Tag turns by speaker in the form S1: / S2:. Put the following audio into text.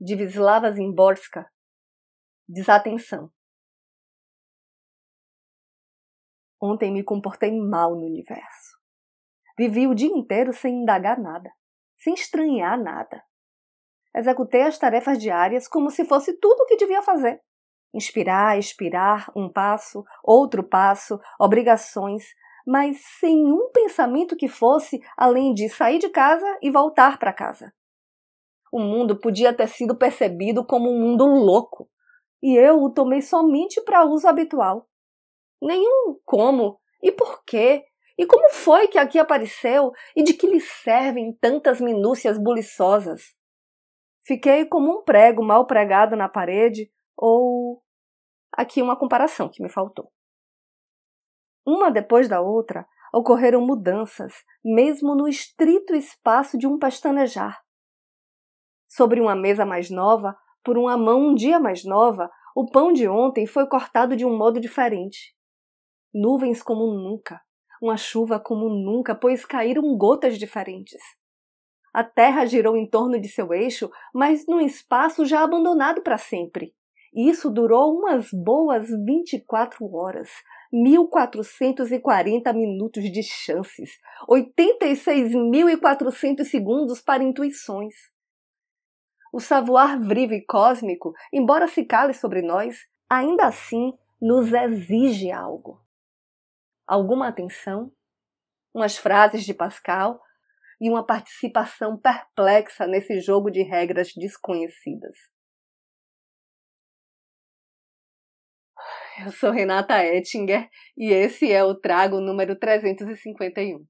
S1: de Wisława Zimborska. Desatenção. Ontem me comportei mal no universo. Vivi o dia inteiro sem indagar nada, sem estranhar nada. Executei as tarefas diárias como se fosse tudo o que devia fazer. Inspirar, expirar, um passo, outro passo, obrigações, mas sem um pensamento que fosse além de sair de casa e voltar para casa. O mundo podia ter sido percebido como um mundo louco, e eu o tomei somente para uso habitual. Nenhum como e por quê e como foi que aqui apareceu e de que lhe servem tantas minúcias buliçosas. Fiquei como um prego mal pregado na parede ou aqui uma comparação que me faltou. Uma depois da outra, ocorreram mudanças, mesmo no estrito espaço de um pestanejar. Sobre uma mesa mais nova, por uma mão um dia mais nova, o pão de ontem foi cortado de um modo diferente. Nuvens como nunca, uma chuva como nunca, pois caíram gotas diferentes. A terra girou em torno de seu eixo, mas num espaço já abandonado para sempre. Isso durou umas boas 24 horas, 1440 minutos de chances, 86.400 segundos para intuições. O savoir vivre cósmico, embora se cale sobre nós, ainda assim nos exige algo. Alguma atenção, umas frases de Pascal e uma participação perplexa nesse jogo de regras desconhecidas. Eu sou Renata Ettinger e esse é o Trago número 351.